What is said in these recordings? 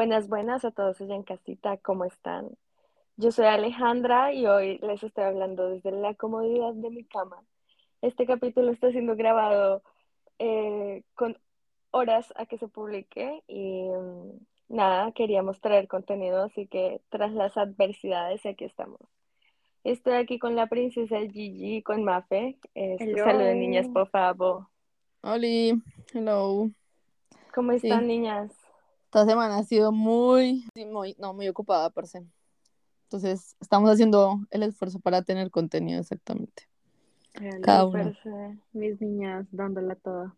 Buenas, buenas a todos allá en casita, ¿cómo están? Yo soy Alejandra y hoy les estoy hablando desde la comodidad de mi cama. Este capítulo está siendo grabado eh, con horas a que se publique y mm, nada, queríamos traer contenido, así que tras las adversidades aquí estamos. Estoy aquí con la princesa Gigi, con Mafe. Hello. saluden niñas, por favor. Oli, hello. ¿Cómo están Sí. niñas? Esta semana ha sido muy, muy, no, muy ocupada, per se. Entonces, estamos haciendo el esfuerzo para tener contenido exactamente. Cada una. Súper, sí. Mis niñas dándola toda.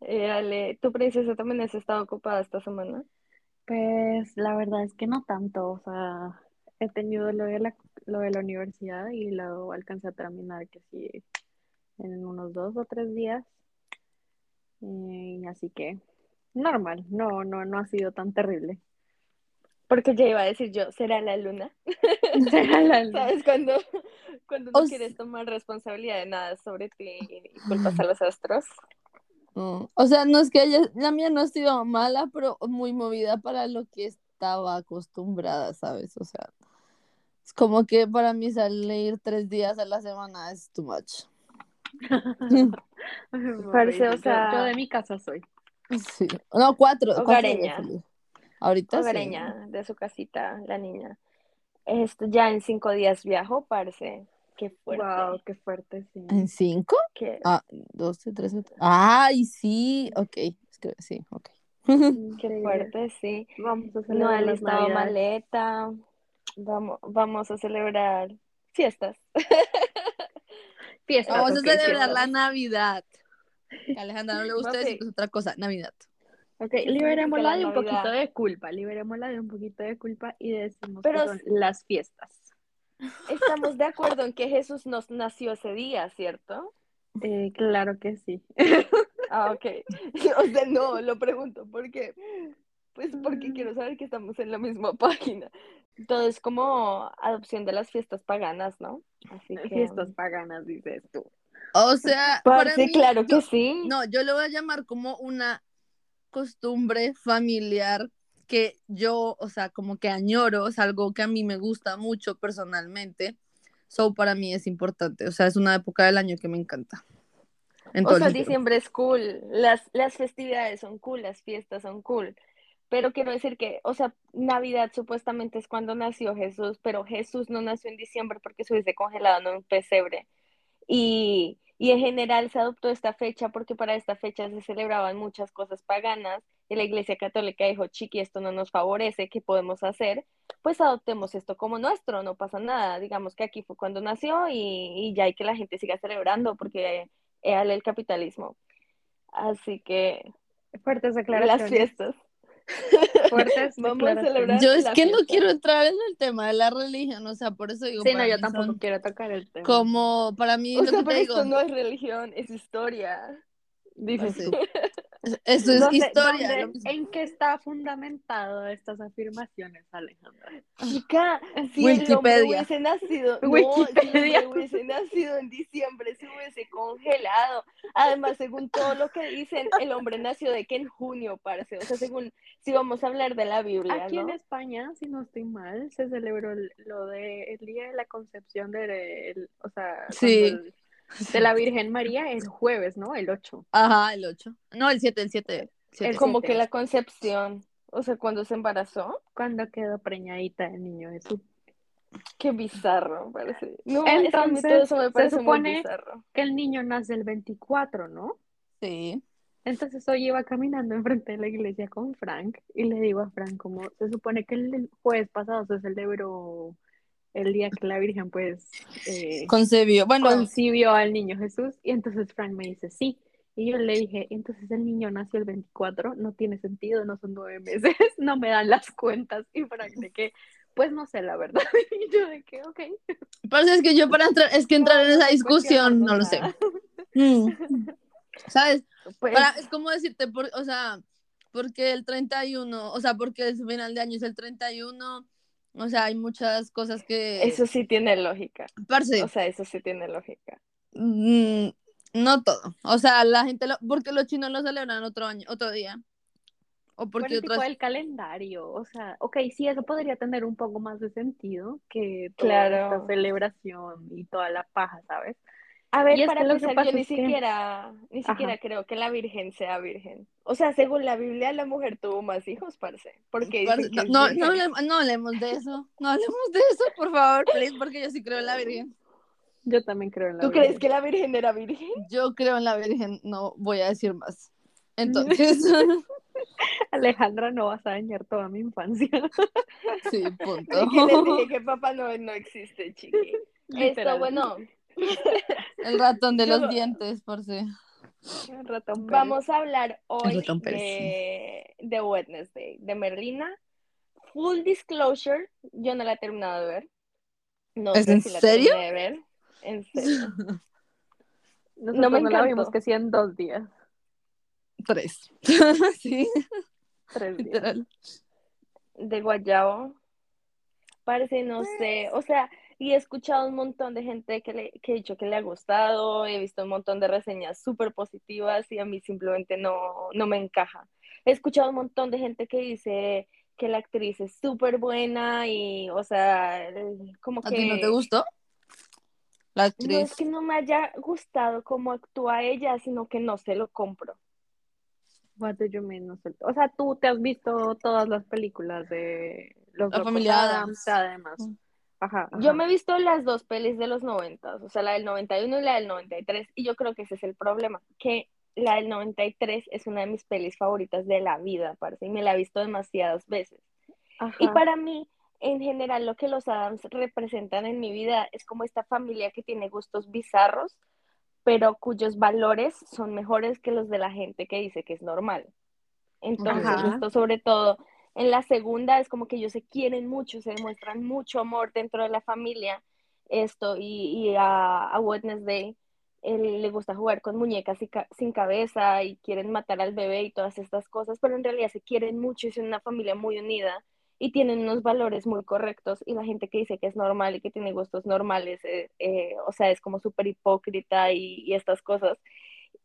Eh, Ale, ¿tu princesa también has estado ocupada esta semana? Pues la verdad es que no tanto, o sea, he tenido lo de la, lo de la universidad y lo alcancé a terminar que sí en unos dos o tres días. Y así que normal, no, no, no ha sido tan terrible. Porque ya iba a decir yo, ¿será la luna? Será la luz. ¿Sabes? Cuando, cuando no O quieres tomar responsabilidad de nada sobre ti y culpas a los astros. No, O sea, no es que ella, la mía no ha sido mala, pero muy movida para lo que estaba acostumbrada, ¿sabes? O sea, es como que para mí salir tres días a la semana es too much. Parece, o sea- yo de mi casa soy. Sí. No, cuatro. cuatro Hogareña. salí. Ahorita sí. Hogareña de su casita, la niña. Esto, ya en cinco días viajo, parce. Qué fuerte. Wow, qué fuerte, sí. ¿En cinco? Qué, Ah, doce, trece. Ay, sí, ok. Es que sí, ok. qué fuerte, sí. Vamos a No celebrar ha las listado maleta. Vamos, vamos a celebrar fiestas. Fiestas, Vamos a celebrar fiestas. la Navidad. A Alejandra no le gusta que es otra cosa, Navidad. Ok, liberémosla la de un poquito de culpa, liberémosla de un poquito de culpa y decimos Pero que son las fiestas. Estamos de acuerdo en que Jesús nos nació ese día, ¿cierto? Eh, claro que sí. Ah, ok. O sea, no, lo pregunto porque, pues porque quiero saber que estamos en la misma página. Todo es como adopción de las fiestas paganas, ¿no? Así que... Fiestas paganas, dices tú. O sea, para mí, claro yo- que sí. no, yo lo voy a llamar como una costumbre familiar que yo, o sea, como que añoro, es algo que a mí me gusta mucho personalmente. So, para mí es importante, o sea, es una época del año que me encanta. En O sea, diciembre es cool, las, las festividades son cool, las fiestas son cool. Pero quiero decir que, o sea, Navidad supuestamente es cuando nació Jesús, pero Jesús no nació en diciembre porque se hubiese congelado en un pesebre. Y, y en general se adoptó esta fecha porque para esta fecha se celebraban muchas cosas paganas y la Iglesia Católica dijo, chiqui, esto no nos favorece, ¿qué podemos hacer? Pues adoptemos esto como nuestro, no pasa nada. Digamos que aquí fue cuando nació y, y ya hay que la gente siga celebrando porque es el capitalismo. Así que Fuertes las declaraciones. fiestas. Fuertes Vamos a celebrar. Yo es que no quiero entrar en el tema de la religión, o sea, por eso digo, Sí, no, yo tampoco son quiero tocar el tema. como, para mí, O lo sea, que te pero digo, esto no es religión, es historia. Dices Sí. tú. eso es ¿Dónde- historia. dónde- lo mismo. ¿En qué está fundamentado estas afirmaciones, Alejandra? Chica, si el hombre Wikipedia. hubiese nacido, no, si el hubiese nacido en diciembre, se hubiese congelado. Además, según todo lo que dicen, el hombre nació de que en junio, parce. O sea, según, si vamos a hablar de la Biblia, Aquí en. España, si no estoy mal, se celebró el- lo de el día de la concepción de, el- o sea, Sí. el- de la Virgen María el jueves, ¿no? El 8. Ajá, el 8. No, el 7, el 7. El Como que la concepción, o sea, cuando se embarazó, Cuando quedó preñadita el niño Jesús. qué bizarro, parece. No, es que a mí Entonces, todo eso me se parece muy supone- bizarro. Que el niño nace el 24, ¿no? Sí. Entonces hoy iba caminando enfrente de la iglesia con Frank y le digo a Frank como se supone que el jueves pasado se celebró el día que la Virgen pues eh, Concebió. Bueno, concibió al niño Jesús y entonces Frank me dice sí y yo le dije entonces el niño nació el 24 no tiene sentido no son nueve meses no me dan las cuentas y Frank de que pues no sé la verdad y yo de que ok pero es que yo para entrar, es que entrar en esa discusión, no lo sé. Mm. ¿Sabes? Pues, Para- es como decirte, por, o sea, porque el 31, o sea, porque el final de año es el 31, o sea, hay muchas cosas que... eso sí tiene lógica. Parce, O sea, eso sí tiene lógica. mm, no todo. O sea, la gente, lo, porque los chinos lo celebran otro año, otro día. O Por porque el tipo del calendario, o sea, ok, sí, eso podría tener un poco más de sentido que toda Claro. esta celebración y toda la paja, ¿sabes? A ver, Y es para que lo que empezar, pasa yo ni es que- siquiera, ni siquiera Ajá. creo que la Virgen sea virgen. O sea, según la Biblia, la mujer tuvo más hijos, parce. Porque Parce, que No, no, no, virgen. hablem- no hablemos de eso. No hablemos de eso, por favor, please, porque yo sí creo en la Virgen. Yo también creo en la ¿Tú crees Virgen. que la Virgen era virgen? Yo creo en la Virgen, no voy a decir más. Entonces, Alejandra, no vas a dañar toda mi infancia. sí, punto. Así que les dije que Papá Noel no existe, chiqui. Esto, bueno, El ratón de Yo- los dientes, por si. Ratón Pérez. vamos a hablar hoy de, de Wednesday, de Merlina. Full disclosure, yo no la he terminado de ver. No ¿Es sé en si la serio? terminé de ver. En serio. Nosotros no me la encantó. vimos que sí en dos días, Tres. sí, tres días. literal. de Guayabo. Parece, no sé, o sea, y he escuchado un montón de gente que, le, que ha dicho que le ha gustado, he visto un montón de reseñas súper positivas y a mí simplemente no, no me encaja. He escuchado un montón de gente que dice que la actriz es súper buena y, o sea, el- como ¿A que... ti no te gustó? La No actriz. es que no me haya gustado cómo actúa ella, sino que no se lo compro. What do you mean? No. O sea, tú te has visto todas las películas de los La familia Adams, además. Mm. Ajá, Yo me he visto las dos pelis de los 90, o sea, la del 91 y la del 93, y yo creo que ese es el problema, que la del 93 es una de mis pelis favoritas de la vida, parece, y me la he visto demasiadas veces. Ajá. Y para mí, en general, lo que los Adams representan en mi vida es como esta familia que tiene gustos bizarros, pero cuyos valores son mejores que los de la gente que dice que es normal. Entonces, esto sobre todo en la segunda es como que ellos se quieren mucho, se demuestran mucho amor dentro de la familia. Esto, y, y a, a Wednesday él le gusta jugar con muñecas y ca- sin cabeza y quieren matar al bebé y todas estas cosas, pero en realidad se quieren mucho y son una familia muy unida y tienen unos valores muy correctos y la gente que dice que es normal y que tiene gustos normales, eh, eh, o sea, es como súper hipócrita y, y estas cosas.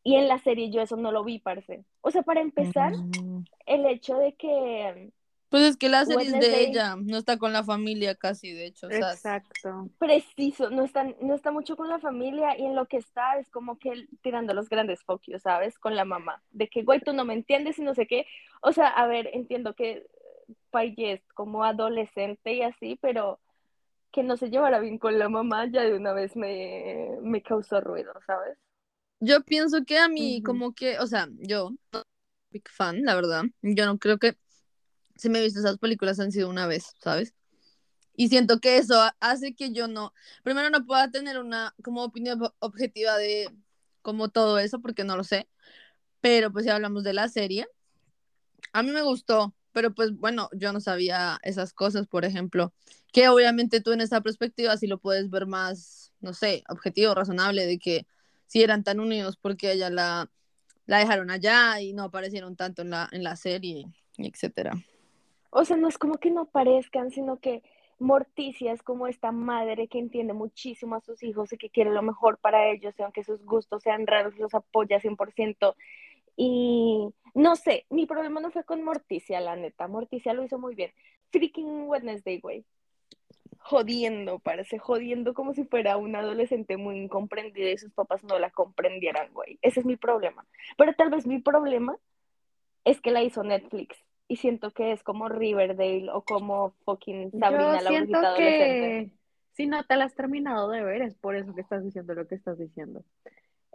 Y en la serie yo eso no lo vi, parce. O sea, para empezar, Mm. el hecho de que Pues es que la serie es de ella, no está con la familia casi, de hecho. Exacto. preciso, no está, no está mucho con la familia y en lo que está es como que tirando los grandes focos, ¿sabes? Con la mamá, de que, güey, tú no me entiendes y no sé qué. O sea, a ver, entiendo que es como adolescente y así, pero que no se llevara bien con la mamá ya de una vez me, me causó ruido, ¿sabes? Yo pienso que a mí, como que, o sea, yo, big fan, la verdad. Yo no creo que si me he visto esas películas han sido una vez, ¿sabes? Y siento que eso ha- hace que yo no, primero no pueda tener una como opinión ob- objetiva de como todo eso, porque no lo sé. Pero pues si hablamos de la serie, a mí me gustó, pero pues bueno, yo no sabía esas cosas, por ejemplo, que obviamente tú en esa perspectiva sí lo puedes ver más, no sé, objetivo, razonable, de que si eran tan unidos porque ella la, la dejaron allá y no aparecieron tanto en la, en la serie, etcétera. O sea, no es como que no parezcan, sino que Morticia es como esta madre que entiende muchísimo a sus hijos y que quiere lo mejor para ellos, y aunque sus gustos sean raros, los apoya 100%. Y no sé, mi problema no fue con Morticia, la neta. Morticia lo hizo muy bien. Freaking Wednesday, güey. Jodiendo, parece, jodiendo como si fuera una adolescente muy incomprendida y sus papás no la comprendieran, güey. Ese es mi problema. Pero tal vez mi problema es que la hizo Netflix y siento que es como Riverdale o como fucking Sabrina Yo la siento que si no te la has terminado de ver, es por eso que estás diciendo lo que estás diciendo.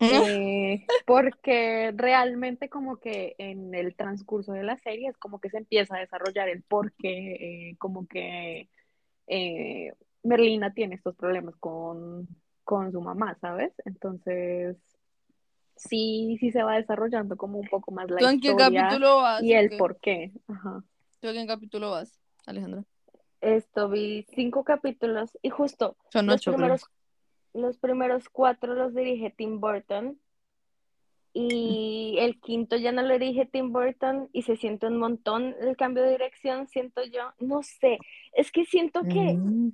Eh, porque realmente como que en el transcurso de la serie es como que se empieza a desarrollar el por qué, eh, como que eh, Merlina tiene estos problemas con, con su mamá, ¿sabes? Entonces, sí, sí se va desarrollando como un poco más la ¿Tú en qué historia capítulo vas? y el qué? por qué. Ajá. ¿Tú en qué capítulo vas, Alejandra? Esto vi cinco capítulos y justo Son los ocho, creo. primeros, los primeros cuatro los dirige Tim Burton y el quinto ya no lo dirige Tim Burton y se siente un montón el cambio de dirección, siento yo, no sé, es que siento que Mm.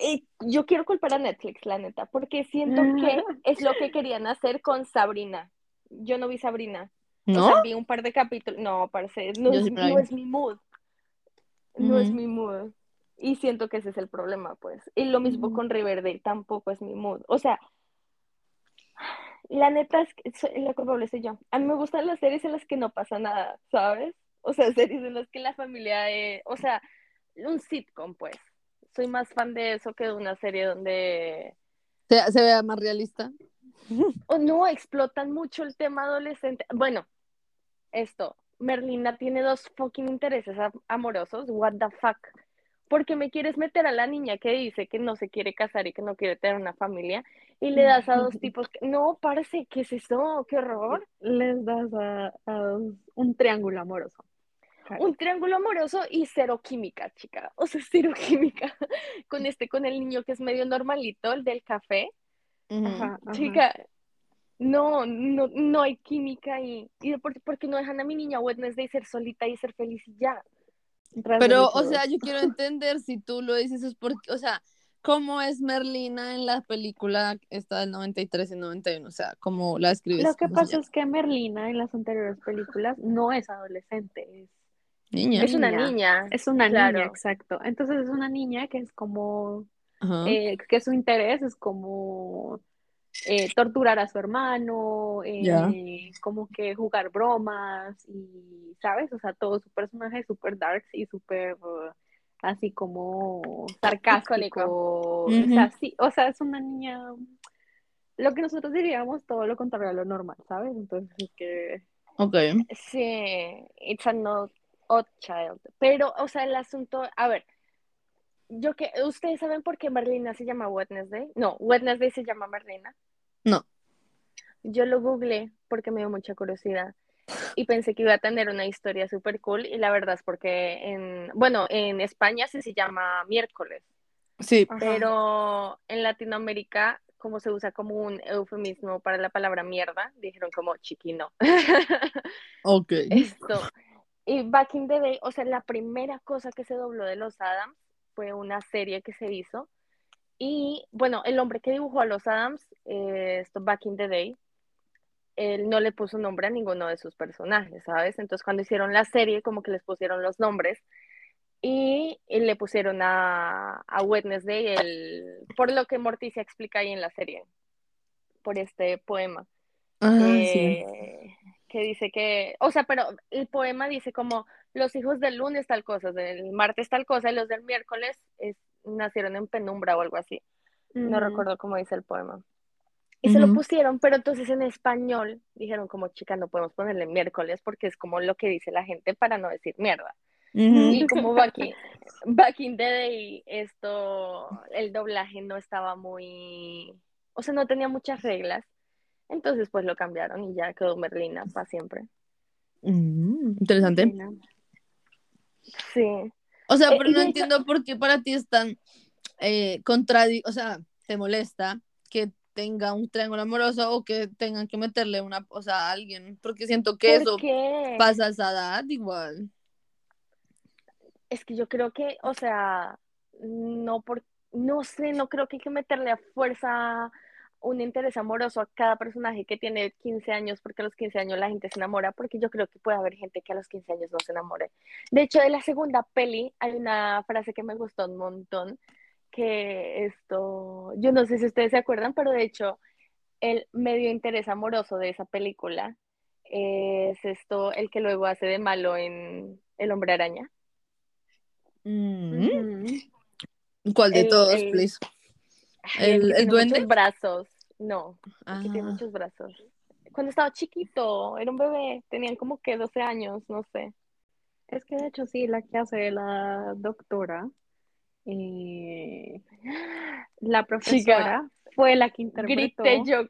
Eh, yo quiero culpar a Netflix, la neta, porque siento que es lo que querían hacer con Sabrina. Yo no vi Sabrina. O ¿No? sea, vi un par de capítulos. No, parece, no, es, no es mi mood. No es Ujú. mi mood. Y siento que ese es el problema, pues. Y lo mismo Ujú. con Riverdale, tampoco es mi mood. O sea, la neta es que soy- la culpable soy yo. A mí me gustan las series en las que no pasa nada, ¿sabes? O sea, series en las que la familia es, o sea, un sitcom, pues. Soy más fan de eso que de una serie donde Se, se vea más realista. o no explotan mucho el tema adolescente. Bueno, esto, Merlina tiene dos fucking intereses amorosos, what the fuck. ¿Por qué me quieres meter a la niña que dice que no se quiere casar y que no quiere tener una familia? Y le das a dos tipos que... No, parece, ¿qué es eso? ¡Qué horror! Les das a, a un triángulo amoroso. Un triángulo amoroso y cero química, chica. O sea, cero química. Con este, con el niño que es medio normalito, el del café. Ajá, ajá. Chica, no, no, no hay química ahí. ¿Y de por, por qué no dejan a mi niña Wednesday ser solita y ser feliz y ya? Pero, o sea, yo quiero entender si tú lo dices es porque, o sea, ¿cómo es Merlina en la película esta del 93 y 91? O sea, ¿cómo la escribes? Lo que ¿Cómo se pasa es que Merlina en las anteriores películas no es adolescente, es, Niña. Es una niña. es una Claro. niña, exacto. Entonces es una niña que es como, eh, que su interés es como eh, torturar a su hermano, eh, como que jugar bromas y, ¿sabes? O sea, todo su personaje es súper dark y súper uh, así como sarcástico. O sea, Ujú. sí, o sea, es una niña, lo que nosotros diríamos todo lo contrario a lo normal, ¿sabes? Entonces es que... Ok. Sí, it's a not odd child. Pero, o sea, el asunto, a ver, yo que, ¿ustedes saben por qué Merlina se llama Wednesday? No, Wednesday se llama Merlina. No. Yo lo googleé porque me dio mucha curiosidad y pensé que iba a tener una historia súper cool y la verdad es porque en, bueno, en España sí se llama miércoles, Sí. Pero en Latinoamérica, como se usa como un eufemismo para la palabra mierda, dijeron como chiquino. Ok. Esto. Y Back in the Day, o sea, la primera cosa que se dobló de los Adams fue una serie que se hizo. Y bueno, el hombre que dibujó a los Adams, eh, esto Back in the Day, él no le puso nombre a ninguno de sus personajes, ¿sabes? Entonces cuando hicieron la serie, como que les pusieron los nombres y, y le pusieron a, a Wednesday el, por lo que Morticia explica ahí en la serie, por este poema Ah, sí. Que, dice que, o sea, pero el poema dice como los hijos del lunes tal cosa, del martes tal cosa, y los del miércoles es- nacieron en penumbra o algo así. No recuerdo cómo dice el poema. Y se lo pusieron, pero entonces en español dijeron como chica, no podemos ponerle miércoles porque es como lo que dice la gente para no decir mierda. Ujú. Y como back in, back in the day, esto, el doblaje no estaba muy, o sea, no tenía muchas reglas. Entonces, pues lo cambiaron y ya quedó Merlina para siempre. Mm, interesante. Merlina. Sí. O sea, Eh, pero no entiendo por qué para ti es tan eh, contradi- o sea, te molesta que tenga un triángulo amoroso o que tengan que meterle una, o sea, a alguien, porque siento que ¿Por eso qué? pasa a esa edad igual. Es que yo creo que, o sea, no por, no sé, no creo que hay que meterle a fuerza un interés amoroso a cada personaje que tiene 15 años, porque a los 15 años la gente se enamora, porque yo creo que puede haber gente que a los 15 años no se enamore. De hecho, de la segunda peli hay una frase que me gustó un montón, que esto, yo no sé si ustedes se acuerdan, pero de hecho, el medio interés amoroso de esa película es esto, el que luego hace de malo en El Hombre Araña. Mm. ¿Cuál de El- todos, el- please? ¿El- el tiene duende? brazos. No, el que tiene Ah, muchos brazos. Cuando estaba chiquito, era un bebé, tenían como que 12 años, no sé. Es que de hecho sí, la que hace la doctora, eh, la profesora, fue la que interpretó Grité yo.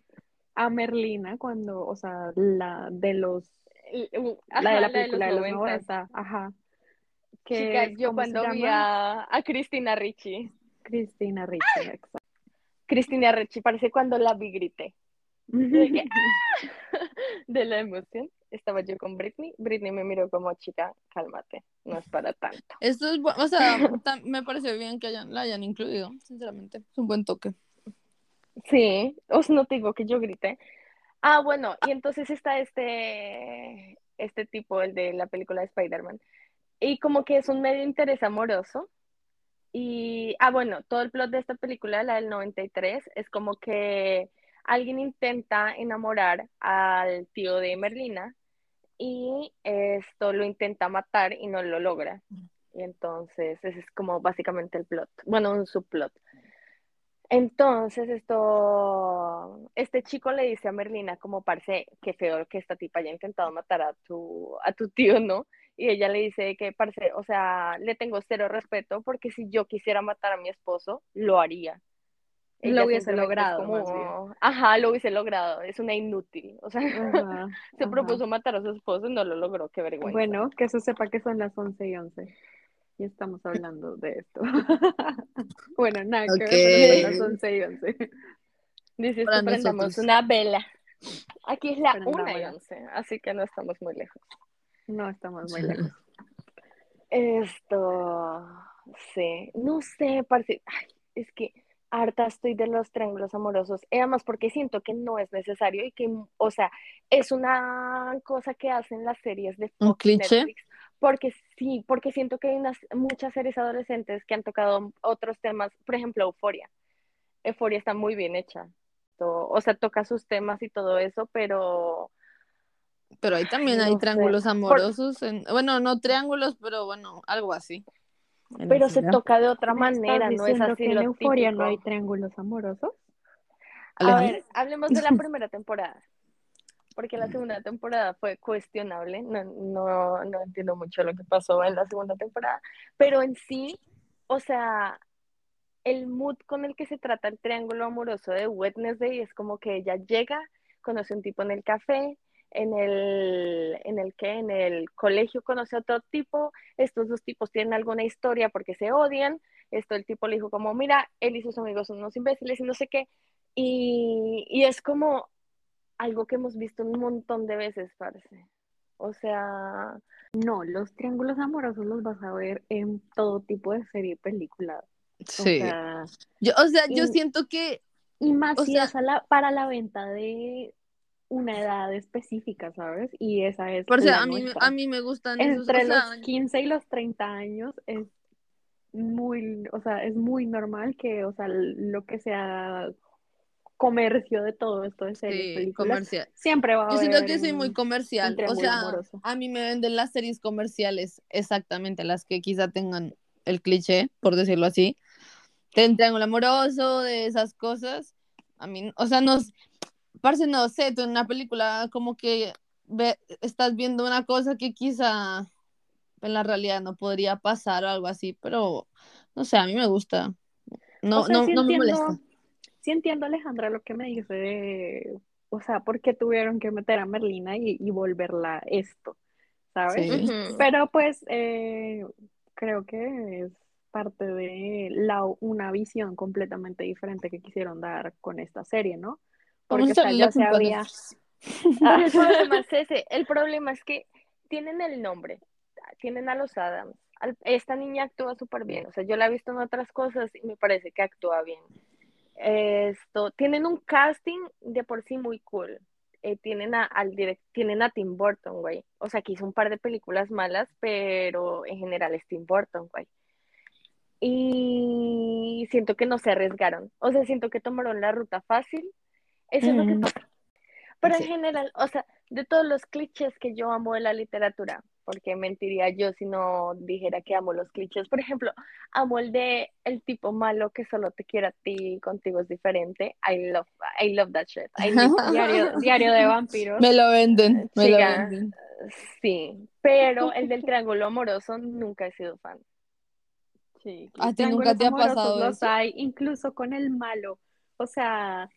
a Merlina cuando, o sea, la de los, Ajá, la de la los película de los 90. 90, ajá. Que Chica, es- yo ¿cómo se cuando vi a, a Cristina Ricci, Cristina Ricci, exacto. Cristina Ricci, parece cuando la vi grité. de la emoción. Estaba yo con Britney. Britney me miró como chica, cálmate, no es para tanto. Esto es, o sea, me parece bien que hayan, la hayan incluido, sinceramente. Es un buen toque. Sí, os no te digo que yo grité. Ah, bueno, y entonces está este, este tipo, el de la película de Spider-Man. Y como que es un medio interés amoroso. Y, ah, bueno, todo el plot de esta película, la del 93, es como que alguien intenta enamorar al tío de Merlina y esto lo intenta matar y no lo logra. Y entonces ese es como básicamente el plot, bueno, un subplot. Entonces esto, este chico le dice a Merlina como, parce, qué feo que esta tipa haya intentado matar a tu, a tu tío, ¿no? Y ella le dice que, parce, o sea, le tengo cero respeto porque si yo quisiera matar a mi esposo, lo haría. Ella lo hubiese logrado. Como, ajá, lo hubiese logrado. Es una inútil. O sea, se propuso matar a su esposo y no lo logró. Qué vergüenza. Bueno, que eso sepa que son las 11 y 11 y estamos hablando de esto. bueno, nada, que las 11 y 11. Dices que prendamos una vela. Aquí es la 1 y 11, así que no estamos muy lejos. No estamos muy lejos. Esto, sí, no sé, parece, ay, es que harta estoy de los triángulos amorosos, y además porque siento que no es necesario y que, o sea, es una cosa que hacen las series de Fox ¿Un cliché? Netflix, porque sí, porque siento que hay unas, muchas series adolescentes que han tocado otros temas, por ejemplo, Euforia. Euforia está muy bien hecha. O sea, toca sus temas y todo eso, pero... Pero ahí también hay triángulos amorosos. Bueno, no triángulos, pero bueno, algo así. Pero se toca de otra manera, no es así que en Euforia no hay triángulos amorosos? A ver, hablemos de la primera temporada porque la segunda temporada fue cuestionable, no, no, no entiendo mucho lo que pasó en la segunda temporada, pero en sí, o sea, el mood con el que se trata el triángulo amoroso de Wednesday es como que ella llega, conoce un tipo en el café, en el, en el que en el colegio conoce a otro tipo, estos dos tipos tienen alguna historia porque se odian, esto el tipo le dijo como, mira, él y sus amigos son unos imbéciles y no sé qué, y, y es como, algo que hemos visto un montón de veces, parece. O sea... No, los triángulos amorosos los vas a ver en todo tipo de serie y película. Sí. O sea, yo, o sea, yo siento que... Y más si es para la venta de una edad específica, ¿sabes? Y esa es... Por a mí, a mí me gustan Entre los 15 y los 30 años es muy, o sea, es muy normal que, o sea, lo que sea comercio de todo esto de series, sí, comercial. Siempre va a Yo siento que soy muy comercial. O sea, a mí me venden las series comerciales exactamente las que quizá tengan el cliché, por decirlo así. Te triángulo amoroso, de esas cosas. A mí, o sea, no, parce, no sé, tú en una película como que ve, estás viendo una cosa que quizá en la realidad no podría pasar o algo así, pero no sé, a mí me gusta. No, no, no me molesta sí entiendo, Alejandra, lo que me dice de, o sea, ¿por qué tuvieron que meter a Merlina y, volverla esto? ¿Sabes? Pero pues eh, creo que es parte de la, una visión completamente diferente que quisieron dar con esta serie, ¿no? Porque ya se había... Ah, el problema es ese, el problema es que tienen el nombre, tienen a los Adams, esta niña actúa súper bien, o sea, yo la he visto en otras cosas y me parece que actúa bien. Esto, tienen un casting de por sí muy cool. Eh, tienen a, al direct, tienen a Tim Burton, güey. O sea, que hizo un par de películas malas, pero en general es Tim Burton, güey. Y siento que no se arriesgaron. O sea, siento que tomaron la ruta fácil. Eso es lo que pasa. Pero en general, o sea, de todos los clichés que yo amo de la literatura, porque mentiría yo si no dijera que amo los clichés. Por ejemplo, amo el de el tipo malo que solo te quiere a ti, contigo es diferente. I love, I love that shit. diario, diario de vampiros. Me lo venden, me lo venden. Sí, pero el del triángulo amoroso nunca he sido fan. Sí, a ti nunca te ha pasado los hay, incluso con el malo. O sea,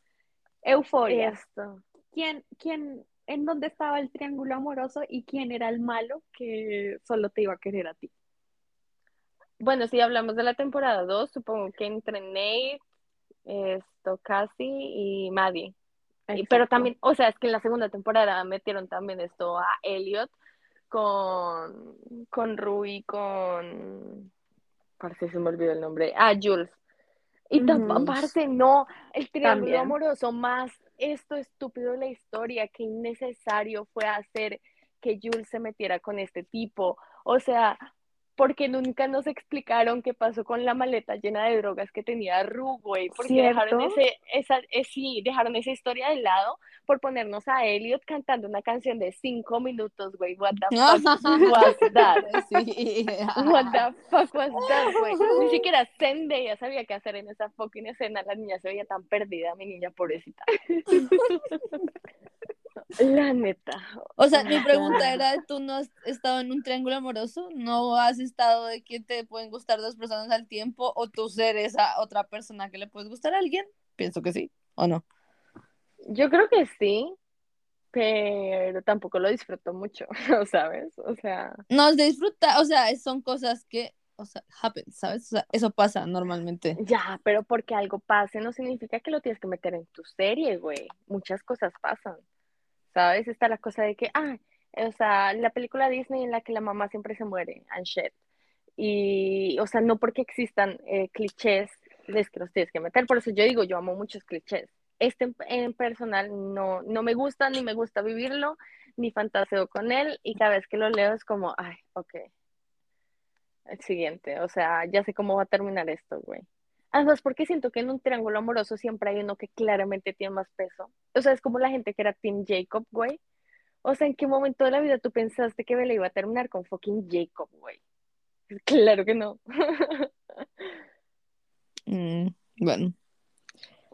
euforia. Esto. ¿Quién, quién en dónde estaba el triángulo amoroso y quién era el malo que solo te iba a querer a ti. Bueno, si hablamos de la temporada 2, supongo que entre Nate, esto, Cassie y Maddie. pero también, o sea, es que en la segunda temporada metieron también esto a Elliot con, con Rui, con... Parece se me olvidó el nombre. Ah, Jules. Y aparte, no, el triángulo amoroso más esto estúpido de la historia, qué innecesario fue hacer que Jules se metiera con este tipo. O sea, porque nunca nos explicaron qué pasó con la maleta llena de drogas que tenía Ru, güey, porque dejaron ese, esa, eh, sí, dejaron esa historia de lado por ponernos a Elliot cantando una canción de cinco minutos, güey, what the fuck was that? Sí. What the fuck was that, güey? Ni siquiera Zendaya sabía qué hacer en esa fucking escena, la niña se veía tan perdida, mi niña pobrecita. La neta. O sea, mi pregunta era, ¿tú no has estado en un triángulo amoroso? ¿No has estado de que te pueden gustar dos personas al tiempo o tú ser esa otra persona que le puedes gustar a alguien? Pienso que sí, ¿o no? Yo creo que sí, pero tampoco lo disfruto mucho, ¿sabes? O sea, No, disfrutar, o sea, son cosas que, o sea, happen, ¿sabes? O sea, eso pasa normalmente. ya, pero porque algo pase no significa que lo tienes que meter en tu serie, güey. Muchas cosas pasan, ¿sabes? Está la cosa de que, ah, o sea, la película Disney en la que la mamá siempre se muere, and shit. Y, o sea, no porque existan eh, clichés, es que los tienes que meter. Por eso yo digo, yo amo muchos clichés. Este en, en personal no, no me gusta, ni me gusta vivirlo, ni fantaseo con él, y cada vez que lo leo es como, ay, ok, el siguiente, o sea, ya sé cómo va a terminar esto, güey. Además, porque siento que en un triángulo amoroso siempre hay uno que claramente tiene más peso. O sea, es como la gente que era Team Jacob, güey. O sea, ¿en qué momento de la vida tú pensaste que Bella iba a terminar con fucking Jacob, güey? Claro que no. Mm, bueno,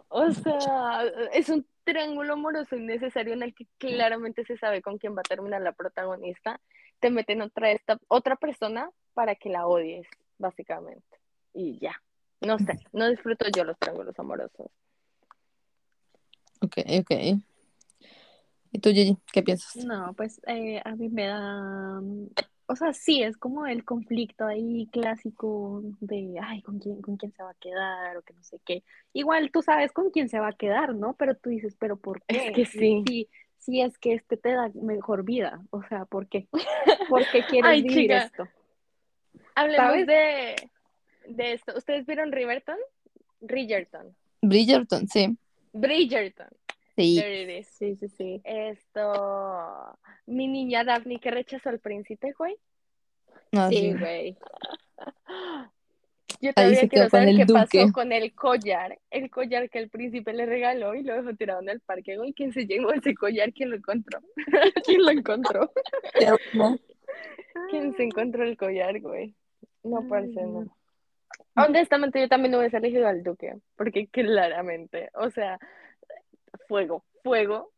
O sea, es un triángulo amoroso innecesario en el que claramente se sabe con quién va a terminar la protagonista. Te meten otra, esta, otra persona para que la odies, básicamente. Y ya. No sé, no disfruto yo los triángulos amorosos. ok, ok. ¿Y tú, Gigi, qué piensas? No, pues eh, a mí me da, o sea, sí, es como el conflicto ahí clásico de, ay, ¿con quién, con quién se va a quedar o que no sé qué. Igual tú sabes con quién se va a quedar, ¿no? Pero tú dices, ¿pero por Es qué? que sí. Sí, sí es que este te da mejor vida, o sea, ¿por qué? ¿Por qué quieres Ay, vivir chica. esto? Hablemos ¿Sabes? de, de esto. ¿Ustedes vieron Riverton? Bridgerton. Bridgerton, sí. Bridgerton. Sí. Sí, sí, sí. Esto. Mi niña Daphne que rechazó al príncipe, güey. No, Sí, sí. güey. Yo todavía quiero saber qué duque. pasó con el collar. El collar que el príncipe le regaló y lo dejó tirado en el parque, güey. ¿Quién se llevó ese collar? ¿Quién lo encontró? ¿Quién lo encontró? ¿Quién se encontró el collar, güey? No, Ay, parce, no. Honestamente, yo también hubiese elegido al duque, porque claramente, o sea, fuego, fuego.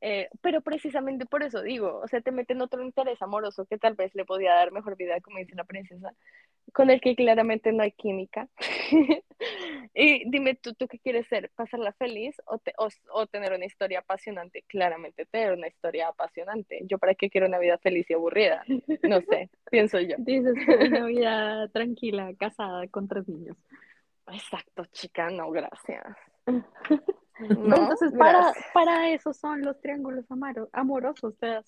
eh, pero precisamente por eso digo, o sea, te meten otro interés amoroso que tal vez le podía dar mejor vida, como dice la princesa, con el que claramente no hay química. y dime tú, ¿tú qué quieres ser? ¿Pasarla feliz o, te- o, o tener una historia apasionante? Claramente tener una historia apasionante. ¿Yo para qué quiero una vida feliz y aburrida? No sé, pienso yo. Dices una vida tranquila, casada, con tres niños. Exacto, chica, no, gracias. No, entonces, para, gracias. para eso son los triángulos amaro- amorosos, te das.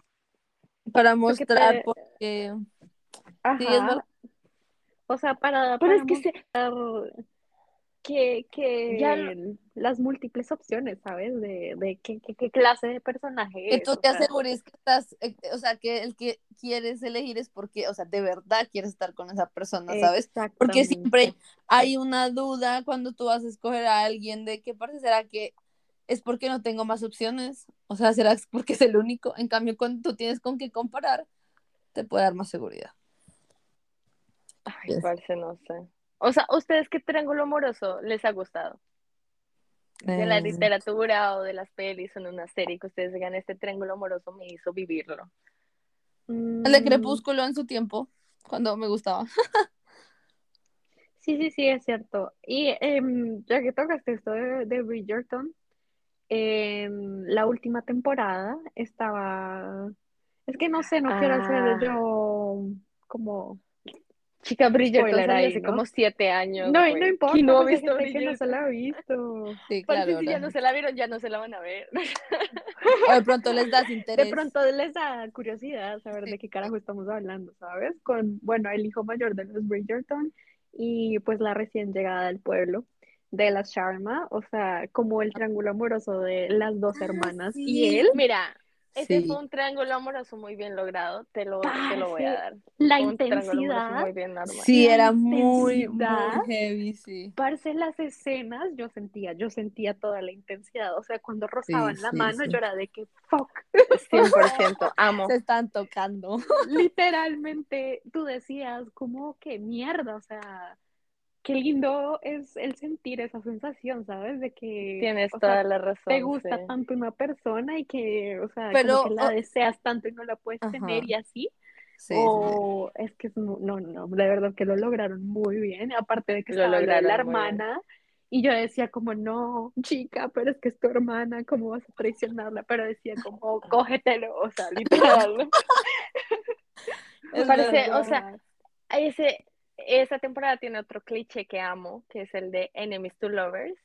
Para Porque mostrar te- porque sí, es Ajá. O sea, para, Pero para es que se, que, que Ya las múltiples opciones, ¿sabes? De, de qué, qué, qué clase de personaje que es. tú o te asegures que estás, eh, o sea, que el que quieres elegir es porque, o sea, de verdad quieres estar con esa persona, ¿sabes? Porque siempre hay una duda cuando tú vas a escoger a alguien de qué parte será que es porque no tengo más opciones, o sea, será porque es el único. En cambio, cuando tú tienes con qué comparar, te puede dar más seguridad. ay, Yes. parce, no sé. O sea, ¿ustedes qué triángulo amoroso les ha gustado? De la Eh, literatura o de las pelis o en una serie que ustedes digan, este triángulo amoroso me hizo vivirlo. el de Mm, Crepúsculo en su tiempo, cuando me gustaba. Sí, sí, sí, es cierto. Y em, ya que tocaste esto de, de Bridgerton, em, la última temporada estaba... Es que no sé, no quiero hacer Ah. yo como... Chica, ahí, hace ¿no? como siete años, No, y güey. no importa, ¿Quién no ha visto gente que no se la ha visto. Sí, claro. si ya la no se la vieron, ya no se la van a ver. O de pronto les das interés. De pronto les da curiosidad saber Sí. de qué carajo estamos hablando, ¿sabes? Con, bueno, el hijo mayor de los Bridgerton y pues la recién llegada del pueblo. de las Sharma, o sea, como el triángulo amoroso de las dos hermanas sí. y él, Mira, ese Sí. fue un triángulo amoroso muy bien logrado, te lo, te lo voy a dar. la un intensidad, muy bien. Sí, La era muy, muy intensidad. heavy, sí. parce, las escenas, yo sentía, yo sentía toda la intensidad, o sea, cuando rozaban la sí, mano, sí. yo era de que, fuck, 100%, amo. Se están tocando. literalmente, tú decías, como que mierda, o sea, qué lindo es el sentir esa sensación, ¿sabes? De que, Tienes sea, toda la razón. te gusta sí. tanto una persona y que, o sea, Pero, como que la deseas tanto y no la puedes Ajá. tener y así. Sí, sí, o es que es no, no, de verdad que lo lograron muy bien, aparte de que Lo estaba la hermana. Y yo decía como, no, chica, pero es que es tu hermana, ¿cómo vas a traicionarla? Pero decía como, cógetelo, o sea, literal. Es Parece, o sea, ese, esa temporada tiene otro cliché que amo, que es el de Enemies to Lovers.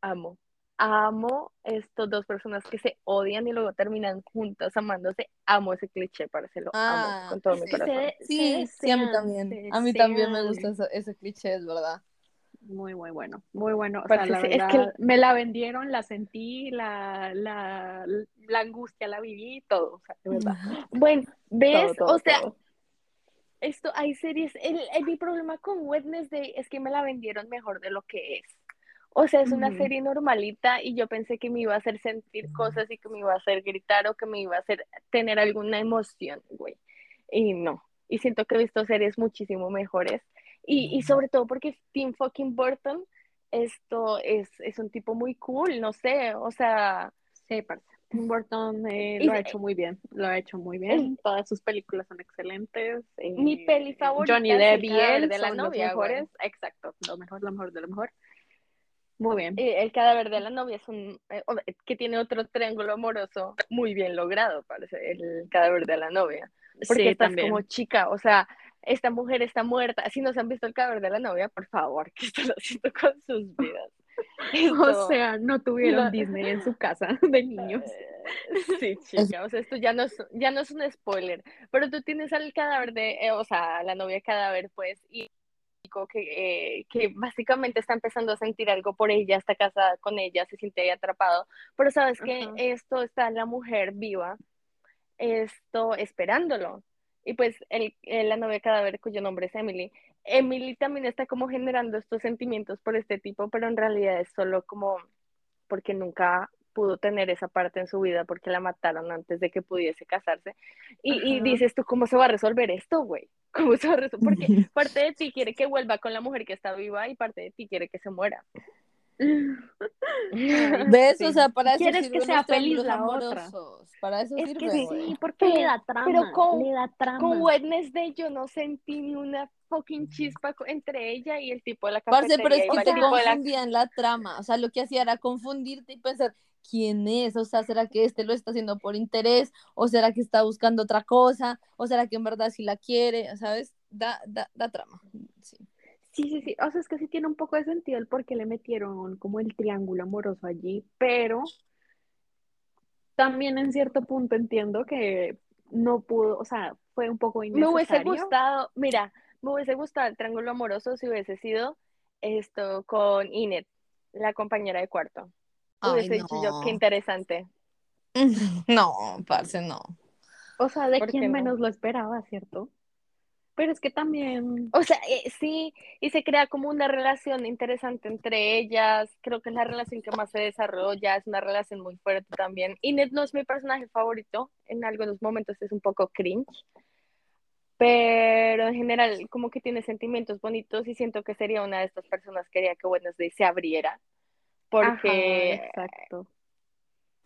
Amo. Amo estos dos personas que se odian y luego terminan juntas amándose. Amo ese cliché, parece lo Ah, amo con todo mi corazón. Se- Sí, se sí, a mí también. se A mí también me gusta eso- ese cliché, es verdad. Muy, muy bueno, muy bueno. O sea, la sí, es que- verdad, me la vendieron, la sentí, la, la, la angustia la viví, todo, o sea, de verdad. Bueno, ¿ves? Todo, todo, o sea, todo. Esto hay series. El, el- mi problema con Wednesday es que me la vendieron mejor de lo que es. O sea, es una serie normalita y yo pensé que me iba a hacer sentir cosas y que me iba a hacer gritar o que me iba a hacer tener alguna emoción, güey. Y no. Y siento que he visto series muchísimo mejores. Y, y sobre todo porque Tim fucking Burton, esto es, es un tipo muy cool, no sé, o sea, Sí, parce. Tim Burton eh, Y- lo ha hecho muy bien, lo ha hecho muy bien. Todas sus películas son excelentes. eh, Mi peli favorita Johnny Depp y él de la son novia, los güey. mejores. Exacto, lo mejor, lo mejor de lo mejor. Muy bien. Eh, El cadáver de la novia es un eh, que tiene otro triángulo amoroso muy bien logrado, parece, el cadáver de la novia. Porque sí, estás también. como chica, o sea, esta mujer está muerta. Si no se han visto el cadáver de la novia, por favor, ¿qué están haciendo con sus vidas? O sea, no tuvieron No. Disney en su casa de niños. Eh, Sí, chica, o sea, esto ya no es, ya no es un spoiler, pero tú tienes al cadáver de, eh, o sea, la novia cadáver, pues, y que, eh, que básicamente está empezando a sentir algo por ella, está casada con ella, se siente ahí atrapado, pero sabes que esto está la mujer viva, esto esperándolo, y pues el, eh, la novia cadáver cuyo nombre es Emily, Emily también está como generando estos sentimientos por este tipo, pero en realidad es solo como porque nunca pudo tener esa parte en su vida porque la mataron antes de que pudiese casarse. Y, dices tú, ¿cómo se va a resolver esto, güey? ¿Cómo se va a resolver? Porque parte de ti quiere que vuelva con la mujer que está viva y parte de ti quiere que se muera. ¿Ves? Sí. O sea, para eso Quieres que sea feliz la otra. Para eso Es que sirve, sí, güey. Sí, porque Pero- le da trama, pero con- le da trama. Con Wednesday yo no sentí ni una fucking chispa entre ella y el tipo de la Parce, cafetería. pero es que te de la- confundían la trama. O sea, lo que hacía era confundirte y pensar quién es. O sea, ¿será que este lo está haciendo por interés? ¿O será que está buscando otra cosa? ¿O será que en verdad sí la quiere? ¿Sabes? Da, da, da trama. Sí. Sí, sí, sí. O sea, es que sí tiene un poco de sentido el por qué le metieron como el triángulo amoroso allí, pero también en cierto punto entiendo que no pudo, o sea, fue un poco Me hubiese innecesario. gustado, mira, me hubiese gustado el triángulo amoroso si hubiese sido esto con Inet, la compañera de cuarto. Ay, Hubiese dicho yo, qué no. interesante. No, parce, no. O sea, de ¿Por quien no? menos lo esperaba, ¿cierto? Pero es que también, O sea, eh, sí, y se crea como una relación interesante entre ellas. Creo que es la relación que más se desarrolla, es una relación muy fuerte también. Inet no es mi personaje favorito, en algunos momentos es un poco cringe, pero en general como que tiene sentimientos bonitos y siento que sería una de estas personas que quería que Wednesday se abriera, porque ajá, exacto.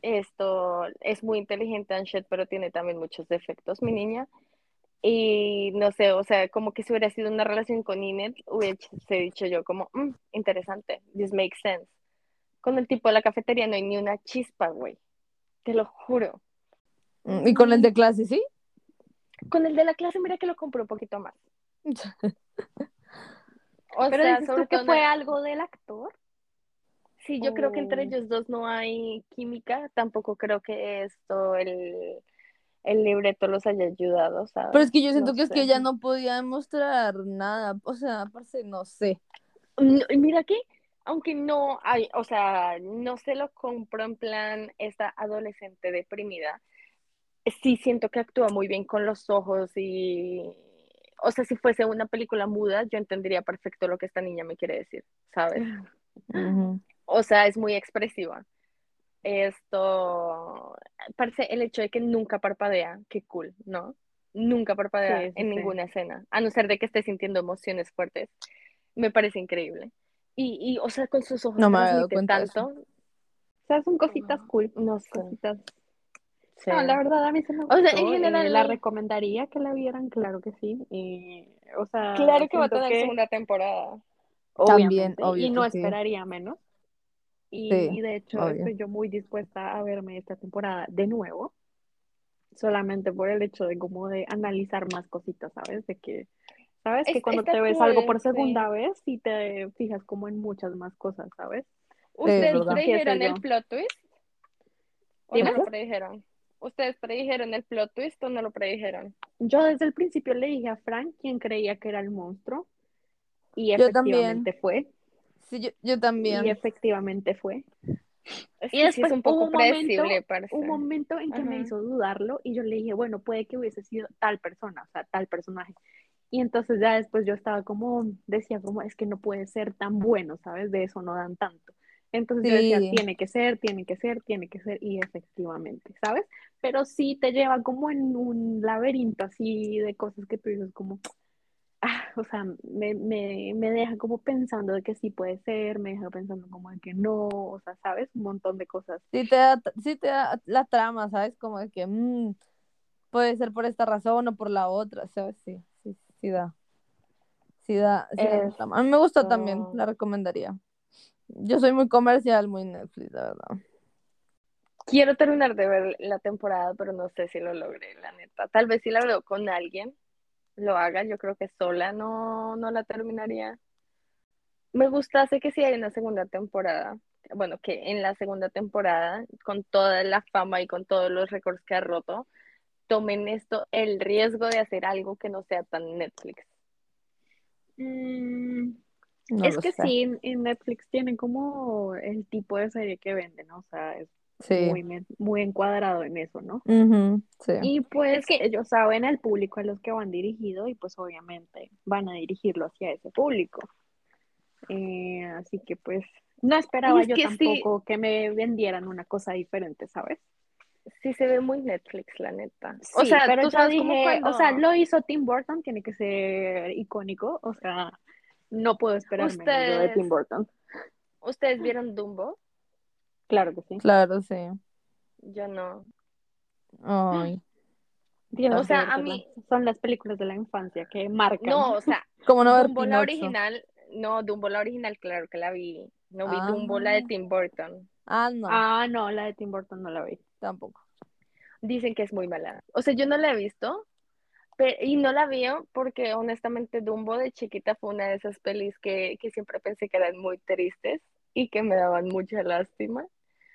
esto es muy inteligente Anshet, pero tiene también muchos defectos, mi niña. Y no sé, o sea, como que si hubiera sido una relación con Inet, hubiese dicho yo como, "Mm, interesante, this makes sense. Con el tipo de la cafetería no hay ni una chispa, güey. Te lo juro. Mm, ¿Y con el de clase, sí? Con el de la clase, mira que lo compré un poquito más. O Pero sea, sobre tú que fue no- algo del actor. sí, yo creo que entre ellos dos no hay química. Tampoco creo que esto, el, el libreto los haya ayudado, ¿sabes? Pero es que yo siento No que es que ella no podía demostrar nada. O sea, parce, no sé. No, mira que, aunque no hay, o sea, no se lo compro en plan esta adolescente deprimida, sí siento que actúa muy bien con los ojos y, o sea, si fuese una película muda, yo entendería perfecto lo que esta niña me quiere decir, ¿sabes? O sea, es muy expresiva. Esto, parece el hecho de que nunca parpadea, qué cool, ¿no? Nunca parpadea Sí, sí, en sí. ninguna escena, a no ser de que esté sintiendo emociones fuertes. Me parece increíble. Y, y o sea, con sus ojos No me eso. tanto, O sea, son cositas cool. no sé. Cositas. Sí. No, la verdad a mí se me sea, en gustó, eh, general- la recomendaría que la vieran, claro que sí. Y, o sea, Claro que va a tener que, segunda temporada. También, obviamente, obvio y no sí. esperaría menos. Y, Sí, y de hecho obvio. estoy yo muy dispuesta a verme esta temporada de nuevo, solamente por el hecho de como de analizar más cositas, ¿sabes? De que, ¿sabes? Que cuando te ves algo por sí. segunda vez y te fijas como en muchas más cosas, ¿sabes? ¿Ustedes verdad. predijeron ¿Qué sé el plot twist? ¿O no lo predijeron? ¿Ustedes predijeron el plot twist o no lo predijeron? Yo desde el principio le dije a Frank quién creía que era el monstruo y Yo también. efectivamente fue. Sí, yo, yo también. Y efectivamente fue. Es Y que sí después es un poco un momento- predecible. Un momento en que me hizo dudarlo y yo le dije, bueno, puede que hubiese sido tal persona, o sea, tal personaje. Y entonces ya después yo estaba como, decía como, es que no puede ser tan bueno, ¿sabes? De eso no dan tanto. Entonces yo decía, Sí. tiene que ser, tiene que ser, tiene que ser, y efectivamente, ¿sabes? Pero sí te lleva como en un laberinto así de cosas que tú dices como, ah, o sea, me, me, me deja como pensando de que sí puede ser, me deja pensando como de que no, o sea, ¿sabes? Un montón de cosas. Sí te da, sí te da la trama, ¿sabes? Como de que mm, puede ser por esta razón o por la otra, ¿sabes? Sí, sí, sí da. Sí da, sí da Es- trama. A mí me gustó también, la recomendaría. Yo soy muy comercial, muy Netflix, la verdad. Quiero terminar de ver la temporada, pero no sé si lo logré, la neta. Tal vez si la veo con alguien, lo haga. Yo creo que sola no, no la terminaría. Me gustase que si hay una segunda temporada, bueno, que en la segunda temporada, con toda la fama y con todos los récords que ha roto, tomen esto, el riesgo de hacer algo que no sea tan Netflix. Mm, No es que sé. sí, en, Netflix tienen como el tipo de serie que venden, ¿no? O sea, es Sí. muy, muy encuadrado en eso, ¿no? Sí. Y pues Es que- ellos saben el público a los que van dirigido y pues obviamente van a dirigirlo hacia ese público. Eh, así que pues no esperaba es yo que sí. tampoco que me vendieran una cosa diferente, ¿sabes? Sí se ve muy Netflix, la neta. O sea, pero tú yo sabes como dije, cuando o sea, lo hizo Tim Burton, tiene que ser icónico, o sea, no puedo esperar menos yo de Ustedes- Tim Burton. ¿Ustedes vieron Dumbo? Claro que sí. Claro, sí. Yo no. Ay. O sea, a mí- Son las películas de la infancia que marcan. No, o sea, ¿Cómo no ver Dumbo la Pinocho? original, no, Dumbo la original, claro que la vi. No vi Ah. Dumbo la de Tim Burton. Ah, no, Ah, no, la de Tim Burton no la vi. tampoco. Dicen que es muy mala. O sea, yo no la he visto, y no la vi porque honestamente Dumbo de chiquita fue una de esas pelis que, que siempre pensé que eran muy tristes y que me daban mucha lástima.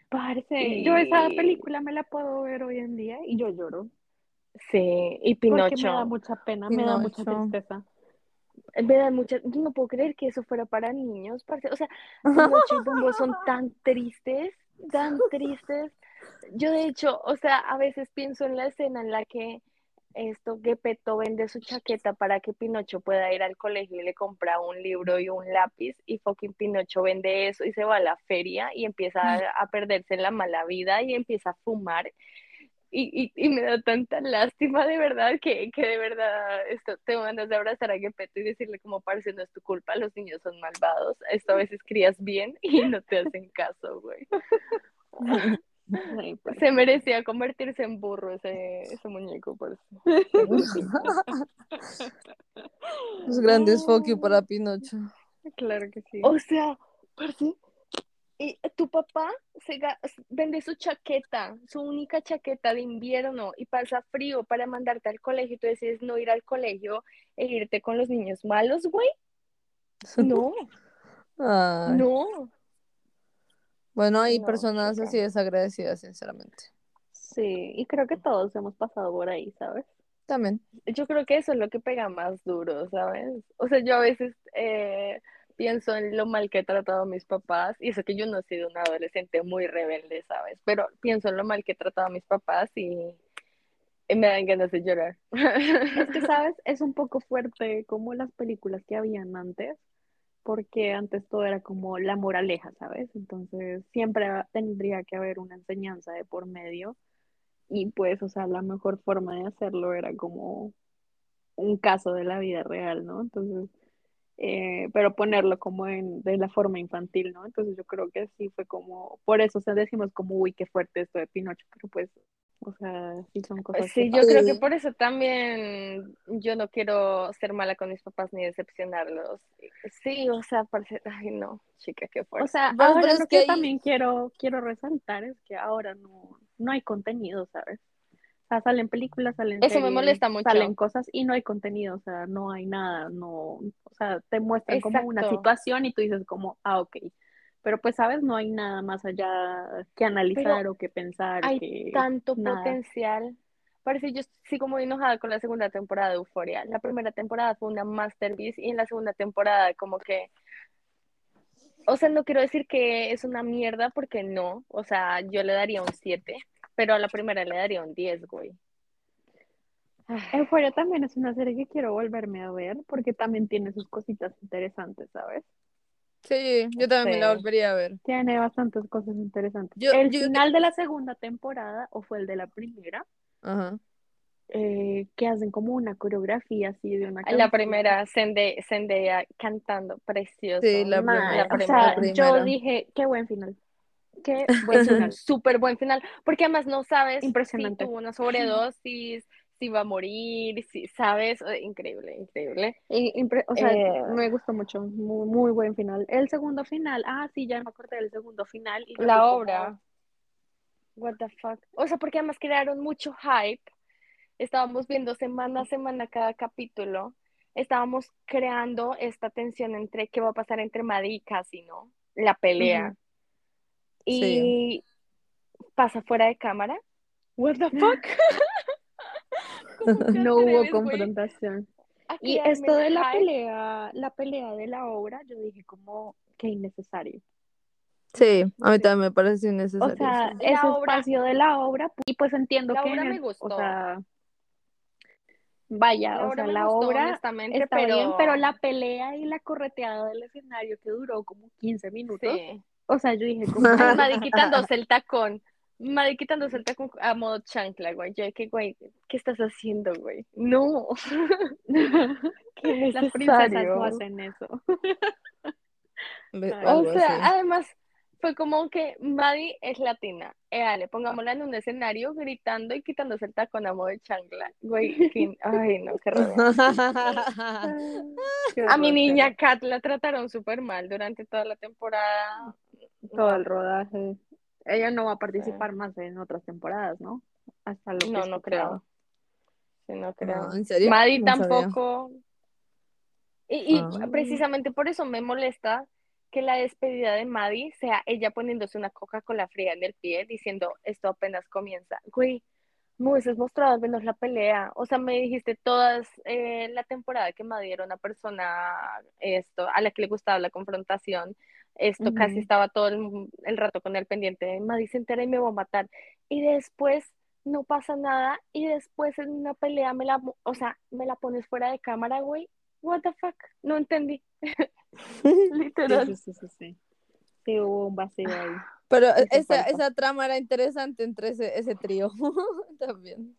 Parece, Y- yo esa película me la puedo ver hoy en día y yo lloro. Sí, y Porque me da Pinocho. mucha pena, me da mucha Pinocho. tristeza. Me da mucha, yo no puedo creer que eso fuera para niños, parce. O sea, Pinocho y Dumbo son tan tristes, tan tristes. Yo de hecho, o sea, a veces pienso en la escena en la que esto Gepetto vende su chaqueta para que Pinocho pueda ir al colegio y le compra un libro y un lápiz y fucking Pinocho vende eso y se va a la feria y empieza a, a perderse en la mala vida y empieza a fumar y, y, y me da tanta lástima de verdad que, que de verdad esto, tengo ganas de abrazar a Gepetto y decirle como parce no es tu culpa, los niños son malvados, esto a veces crías bien y no te hacen caso, güey. Ay, pues. Se merecía convertirse en burro ese, ese muñeco, por eso. Los grandes fuck you para Pinocho. Claro que sí. O sea, parce, y tu papá se ga- vende su chaqueta, su única chaqueta de invierno y pasa frío para mandarte al colegio y tú decides no ir al colegio e irte con los niños malos, güey. No, Ay. no. Bueno, hay No, personas chica. así desagradecidas, sinceramente. Sí, y creo que todos hemos pasado por ahí, ¿sabes? También. Yo creo que eso es lo que pega más duro, ¿sabes? O sea, yo a veces, eh, pienso en lo mal que he tratado a mis papás, y eso que yo no he sido una adolescente muy rebelde, ¿sabes? Pero pienso en lo mal que he tratado a mis papás y, y me dan ganas de llorar. Es que, ¿sabes? Es un poco fuerte como las películas que habían antes, porque antes todo era como la moraleja, ¿sabes? Entonces siempre tendría que haber una enseñanza de por medio y pues, o sea, la mejor forma de hacerlo era como un caso de la vida real, ¿no? Entonces, eh, pero ponerlo como en, de la forma infantil, ¿no? Entonces yo creo que sí fue como, por eso, o sea, decimos como, uy, qué fuerte esto de Pinocho, pero pues, o sea, sí son cosas. Sí, que yo creo que por eso también yo no quiero ser mala con mis papás ni decepcionarlos. Sí, o sea, parece, ay no, chica, qué O fuerte. sea, Bueno, ahora lo que que ahí- también quiero, quiero resaltar es que ahora no, no hay contenido, ¿sabes? O sea, salen películas, salen Eso me series, molesta mucho. salen cosas y no hay contenido, o sea, no hay nada, no, o sea, te muestran como una Exacto. situación y tú dices como, ah, ok, pero pues, ¿sabes? No hay nada más allá que analizar o que pensar, hay que tanto nada. potencial. Parece yo sigo muy enojada con la segunda temporada de Euforia. La primera temporada fue una masterpiece y en la segunda temporada como que, o sea, no quiero decir que es una mierda porque no, o sea, yo le daría un 7, pero a la primera le daría un 10, güey. Ay, Euphoria también es una serie que quiero volverme a ver porque también tiene sus cositas interesantes, ¿sabes? Sí, yo también me la volvería a ver. Tiene bastantes cosas interesantes. Yo- el yo final de la segunda temporada, o fue el de la primera, Ajá. eh, que hacen como una coreografía así de una La primera, Zendaya cantando, precioso. Sí, la primera. la o sea, yo primera. dije, qué buen final. Qué buen final. súper buen final, porque además no sabes Impresionante. si tuvo una sobredosis, si va a morir, si sabes, increíble, increíble. Y impre- o sea, Eh. me gustó mucho, muy, muy buen final. El segundo final, ah, sí, ya me acordé del segundo final. Y La como, obra, what the fuck. O sea, porque además crearon mucho hype. Estábamos viendo semana a semana cada capítulo. Estábamos creando esta tensión entre qué va a pasar entre Maddie y Cassie, ¿no? La pelea. Y pasa fuera de cámara. What the fuck? ¿Cómo te No hubo confrontación. Y esto de la pelea, la pelea de la obra, yo dije como que innecesario. Sí, a mí también me parece O innecesario. sea, sí. La ese obra- espacio de la obra, y pues entiendo La que obra en me gustó. o sea, vaya, La o sea, la gustó, obra está pero... bien, pero la pelea y la correteada del escenario que duró como 15 minutos, Sí. o sea, yo dije como, quitándose el tacón. Maddy quitándose el tacón a modo chancla, güey. Yo, que, güey, ¿qué estás haciendo, güey? No. Qué las princesas no hacen eso. O sea, así. además, fue como que Maddie es latina. Eh, dale, pongámosla en un escenario gritando y quitándose el tacón a modo de chancla. Güey, que- ay, no, qué A mi niña Kat la trataron súper mal durante toda la temporada. todo el rodaje. Ella no va a participar más en otras temporadas, ¿no? Hasta lo que no, no creo. Sí, no creo. No, ¿en serio? Maddie No sabía. tampoco. Y, y Ah. precisamente por eso me molesta que la despedida de Maddie sea ella poniéndose una Coca-Cola fría en el pie diciendo esto apenas comienza. Güey, me hubieses mostrado al menos la pelea. O sea, me dijiste todas eh, la temporada que Maddie era una persona esto, a la que le gustaba la confrontación. Esto casi Ujú. estaba todo el, el rato con el pendiente de Maddie se entera y me va a matar. Y después no pasa nada y después en una pelea me la, o sea, me la pones fuera de cámara, güey. What the fuck? No entendí. Literal. Sí, sí, sí, sí, sí. Sí, hubo un vacío ahí. Pero esa, esa trama era interesante entre ese, ese trío también.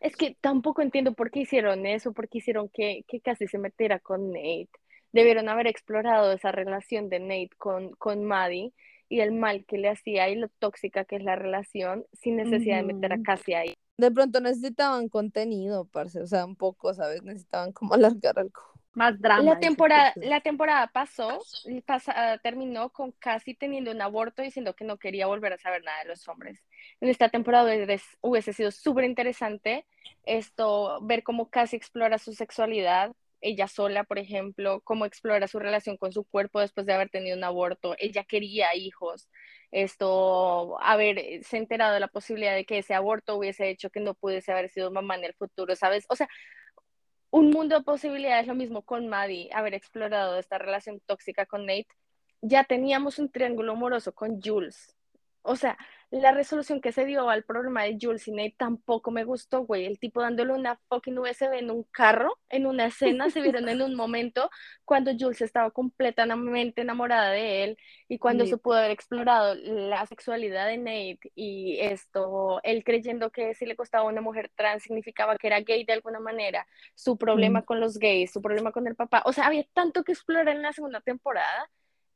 Es que tampoco entiendo por qué hicieron eso, por qué hicieron que, que casi se metiera con Nate. Debieron haber explorado esa relación de Nate con, con Maddie y el mal que le hacía y lo tóxica que es la relación sin necesidad de meter a. Cassie ahí. De pronto necesitaban contenido, parce, o sea, un poco, ¿sabes? Necesitaban como alargar algo. Más drama. La temporada, la temporada pasó, y pasa- terminó con casi teniendo un aborto diciendo que no quería volver a saber nada de los hombres. En esta temporada hubiese, hubiese sido súper interesante esto, ver cómo casi explora su sexualidad, ella sola, por ejemplo, cómo explora su relación con su cuerpo después de haber tenido un aborto. Ella quería hijos. Esto, haberse enterado de la posibilidad de que ese aborto hubiese hecho que no pudiese haber sido mamá en el futuro, ¿sabes? O sea, un mundo de posibilidades, lo mismo con Maddie, haber explorado esta relación tóxica con Nate. Ya teníamos un triángulo amoroso con Jules. O sea, la resolución que se dio al problema de Jules y Nate tampoco me gustó, güey. El tipo dándole una fucking USB en un carro, en una escena, se vieron en un momento cuando Jules estaba completamente enamorada de él y cuando se pudo haber explorado la sexualidad de Nate y esto, él creyendo que si le costaba a una mujer trans significaba que era gay de alguna manera, su problema con los gays, su problema con el papá. O sea, había tanto que explorar en la segunda temporada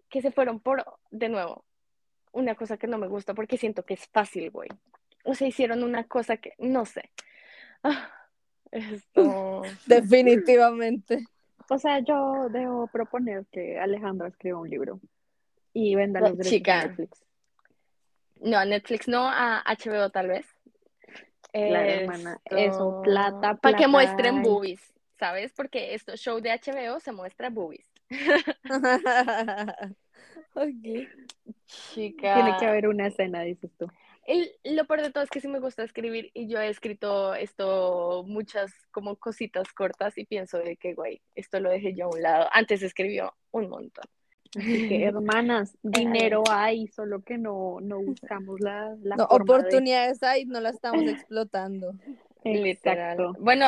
que se fueron por, de nuevo, una cosa que no me gusta porque siento que es fácil, güey. O sea, hicieron una cosa que, no sé. Ah, esto... Definitivamente. O sea, yo debo proponer que Alejandra escriba un libro y venda los derechos Chica. a Netflix. No, a Netflix no, a HBO tal vez. Claro, hermana, eso, plata, Para que muestren boobies, ¿sabes? Porque esto, show de HBO se muestra boobies. Ok. Chica. Tiene que haber una escena, dices tú. El- lo peor de todo es que sí me gusta escribir y yo he escrito esto muchas como cositas cortas y pienso de que, güey, esto lo dejé yo a un lado. Antes escribió un montón. Así que, hermanas, dinero hay, solo que no, no buscamos la, la No, forma de- oportunidades hay, no las estamos explotando. Literal. Bueno,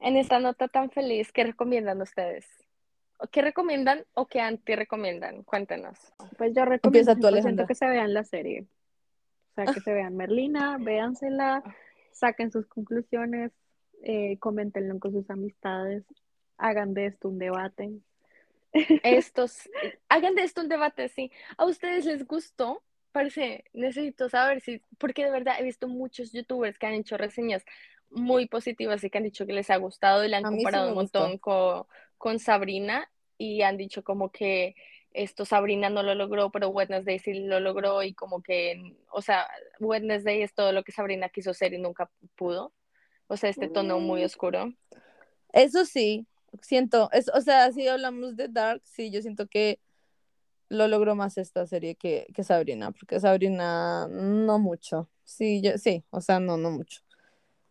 en esta nota tan feliz, ¿qué recomiendan ustedes? ¿O ¿Qué recomiendan o qué anti recomiendan? Cuéntenos. Pues yo recomiendo Empieza tú, 100% Alejandra. que se vean la serie. O sea, que se vean Merlina, véansela, saquen sus conclusiones, eh, coméntenlo con sus amistades, hagan de esto un debate. Estos, hagan de esto un debate, sí. ¿A ustedes les gustó? Parece, necesito saber si, porque de verdad he visto muchos youtubers que han hecho reseñas muy positivas y que han dicho que les ha gustado y la han sí comparado un montón con, con Sabrina y han dicho como que esto Sabrina no lo logró, pero Wednesday sí lo logró y como que, o sea, Wednesday es todo lo que Sabrina quiso ser y nunca pudo. O sea, este tono muy Mm. oscuro. Eso sí, siento, es, o sea, si hablamos de Dark, sí, yo siento que lo logró más esta serie que, que Sabrina, porque Sabrina no mucho. Sí, yo, sí, o sea, no, no mucho.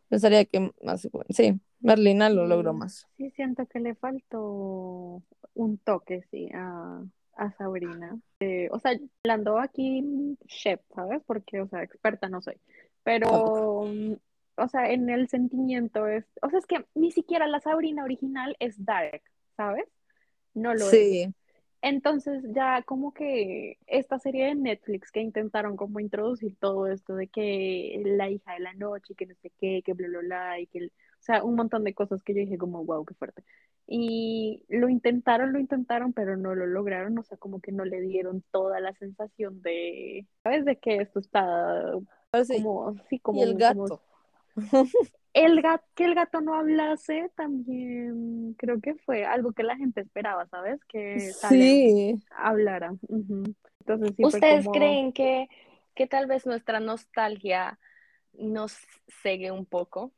Pensaría que más, sí, Merlina lo logró más. Sí, siento que le faltó un toque, sí, a, a Sabrina. Eh, o sea, hablando aquí chef, ¿sabes? Porque, o sea, experta no soy. Pero, mm, o sea, en el sentimiento es, o sea, es que ni siquiera la Sabrina original es dark, ¿sabes? No lo es. Sí, Entonces ya como que esta serie de Netflix que intentaron como introducir todo esto de que la hija de la noche y que no sé qué, que bla bla bla y que, el- o sea, un montón de cosas que yo dije como wow, qué fuerte. Y lo intentaron, lo intentaron, pero no lo lograron, o sea, como que no le dieron toda la sensación de, ¿sabes? De que esto está sí. como, sí, como, Y el como- gato. el gato, que el gato no hablase también creo que fue algo que la gente esperaba, ¿sabes? Que Sí, hablara. Entonces sí ¿Ustedes como- creen que, que tal vez nuestra nostalgia nos cegue un poco?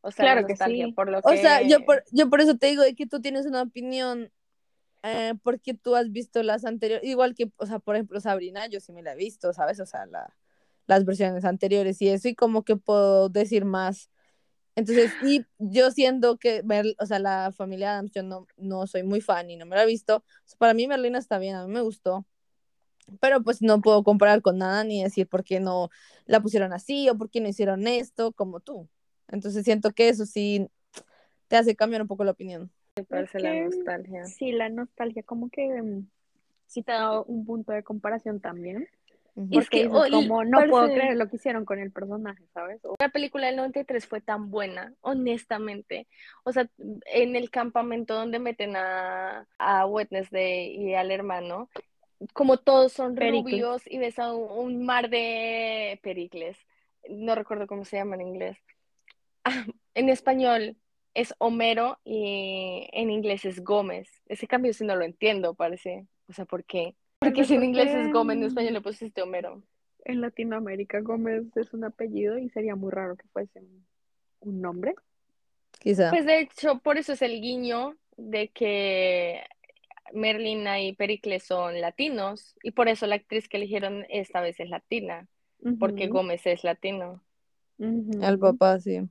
O sea, la Claro que sí. por lo o sea, yo que- por, yo por eso te digo de que tú tienes una opinión eh, porque tú has visto las anteriores, igual que, o sea, por ejemplo, Sabrina, yo sí me la he visto, ¿sabes? O sea, la, las versiones anteriores y eso, y como que puedo decir más. Entonces, y yo siendo que, Mer- o sea, la familia Adams, yo no, no soy muy fan y no me la he visto, para mí Merlina está bien, a mí me gustó, pero pues no puedo comparar con nada ni decir por qué no la pusieron así o por qué no hicieron esto como tú. Entonces siento que eso sí te hace cambiar un poco la opinión. me parece Es la nostalgia. Sí, la nostalgia como que mm, sí te da un punto de comparación también. Y es Porque que dices como, no puedo creer lo que hicieron con el personaje, ¿sabes? O- La película del 93 fue tan buena, honestamente. O sea, en el campamento donde meten a, a Wednesday y al hermano, como todos son Pericles. rubios y ves a un, un mar de Pericles. No recuerdo cómo se llama en inglés. En español es Homero y en inglés es Gómez. Ese cambio sí no lo entiendo, parece. O sea, ¿por qué? Porque si en inglés es Gómez, en español le pusiste Homero. En Latinoamérica Gómez es un apellido y sería muy raro que fuese un, nombre. Quizá. Pues de hecho, por eso es el guiño de que Merlina y Pericles son latinos y por eso la actriz que eligieron esta vez es latina, porque Gómez es latino. ujú. El papá, sí.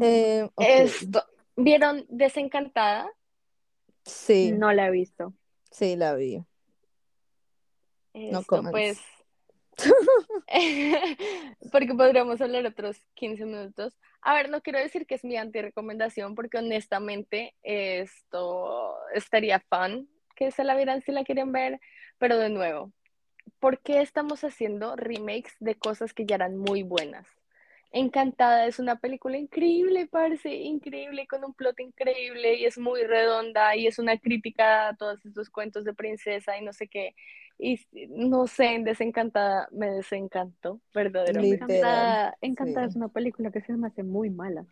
Eh, Esto, ¿vieron Desencantada? Sí, No la he visto. sí, la vi. No comments. pues, porque podríamos hablar otros 15 minutos. A ver, no quiero decir que es mi anti-recomendación, porque honestamente esto estaría fun que se la vieran si la quieren ver, pero de nuevo, ¿por qué estamos haciendo remakes de cosas que ya eran muy buenas? Encantada es una película increíble, parece increíble, con un plot increíble y es muy redonda y es una crítica a todos estos cuentos de princesa y no sé qué. Y no sé, en Desencantada me desencantó, verdaderamente. Literal, Encantada, Encantada sí. es una película que se me hace muy mala.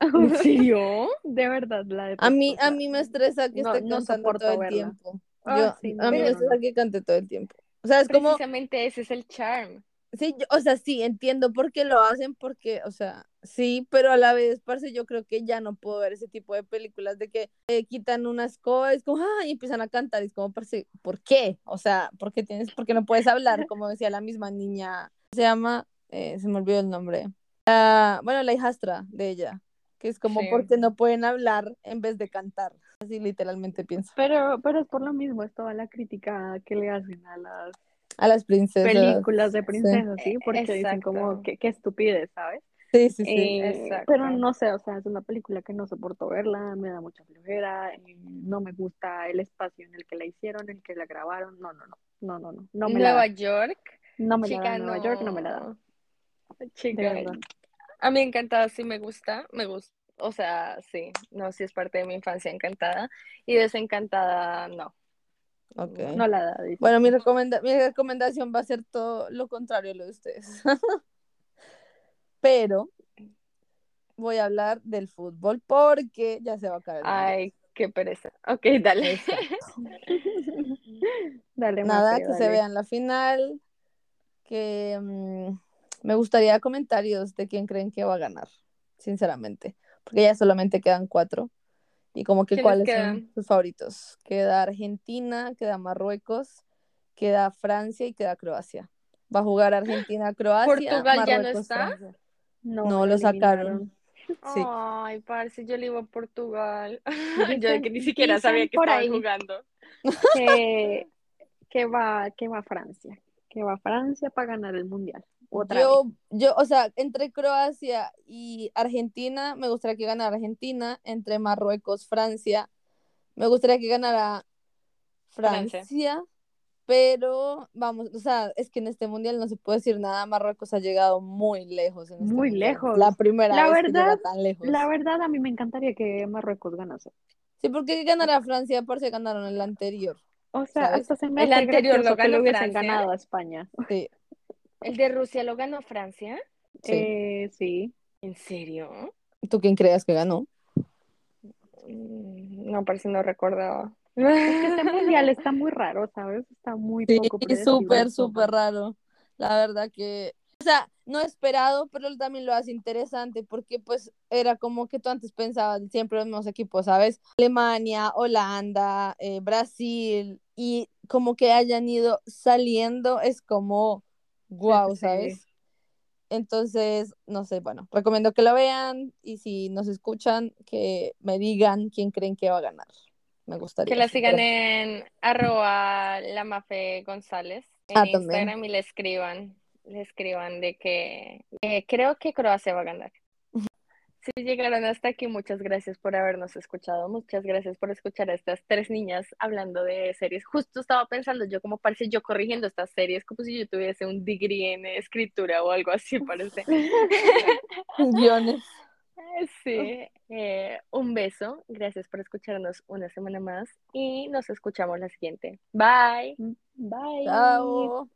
¿En serio? De verdad, la de A mí, a mí me estresa que No- esté no cantando todo el tiempo. Yo, sí, a mí no, me estresa que cante todo el tiempo. O sea, es como, Precisamente ese es el charm. Sí, yo- o sea, sí, entiendo por qué lo hacen, porque, o sea, sí, pero a la vez, parce, yo creo que ya no puedo ver ese tipo de películas de que eh, quitan unas cosas, como, ah, y empiezan a cantar, y es como, parce, ¿por qué? O sea, ¿por qué tienes, por qué no puedes hablar? Como decía la misma niña, se llama, eh, se me olvidó el nombre, La- bueno, la hijastra de ella, que es como, Sí. ¿por qué no pueden hablar en vez de cantar? Así literalmente pienso. Pero, pero es por lo mismo, es toda la crítica que le hacen a las A las princesas. películas de princesas, ¿sí? Porque dicen como, qué, qué estupidez, ¿sabes? Sí, sí, sí. Eh, pero no sé, o sea, es una película que no soporto verla, me da mucha flojera, eh, no me gusta el espacio en el que la hicieron, en el que la grabaron, no, no, no, no, no, no, no me la Nueva da, York, no me la chica, da Nueva York, no me la da, no. Chica, a mí Encantada sí me gusta, me gusta, o sea, sí, no, sí es parte de mi infancia Encantada y Desencantada no. Ok. No la da, dice. Bueno, mi, recomenda- mi recomendación va a ser todo lo contrario a lo de ustedes. Pero voy a hablar del fútbol porque ya se va a acabar. Ay, qué pereza. Ok, dale. Dale, Nada, que se dale. vean la final. Que mm, me gustaría comentarios de quién creen que va a ganar, sinceramente. Porque ya solamente quedan cuatro. Y como que ¿Quiénes cuáles son sus favoritos. Queda Argentina, queda Marruecos, queda Francia y queda Croacia. Va a jugar Argentina, Croacia, ¿Portugal ya no Marruecos, está? Francia. No, No, lo sacaron. Sí. Ay, parce, yo le iba a Portugal. Yo que ni siquiera sabía que estaban ahí. jugando. que, que va, que va Francia, que va Francia para ganar el mundial. Otra Yo, vez. yo, o sea, entre Croacia y Argentina, me gustaría que ganara Argentina. Entre Marruecos, Francia, me gustaría que ganara Francia. Francia. Pero vamos, o sea, es que en este mundial no se puede decir nada. Marruecos ha llegado muy lejos. En este Muy mundial. lejos. La primera La vez que llega verdad- tan lejos. La verdad, a mí me encantaría que Marruecos ganase. Sí, porque ganará Francia, por si ganaron el anterior. O sea, ¿Sabes? hasta se me El anterior lo que le ganó hubiesen Francia. ganado a España. Sí, ¿El de Rusia lo ganó Francia? sí. Eh, sí. ¿En serio? ¿Tú quién creas que ganó? Mm, No, parece no recordaba. Es que este mundial está muy raro, ¿sabes? Está muy Sí, poco súper, súper raro. La verdad que, o sea, no esperado, pero también lo hace interesante porque pues era como que tú antes pensabas siempre los mismos equipos, ¿sabes? Alemania, Holanda, eh, Brasil y como que hayan ido saliendo es como wow. ¿sabes? Entonces, no sé, bueno, recomiendo que lo vean y si nos escuchan, que me digan quién creen que va a ganar. Me gustaría. Que la sigan en arroba lamafe González en Ah, también. Instagram y le escriban, le escriban de que eh, creo que Croacia va a ganar. Si llegaron hasta aquí, muchas gracias por habernos escuchado, muchas gracias por escuchar a estas tres niñas hablando de series. Justo estaba pensando yo como parece yo corrigiendo estas series, como si yo tuviese un degree en escritura o algo así, parece. Guiones. Sí, eh, un beso, gracias por escucharnos una semana más y nos escuchamos la siguiente. Bye. Bye. Chao.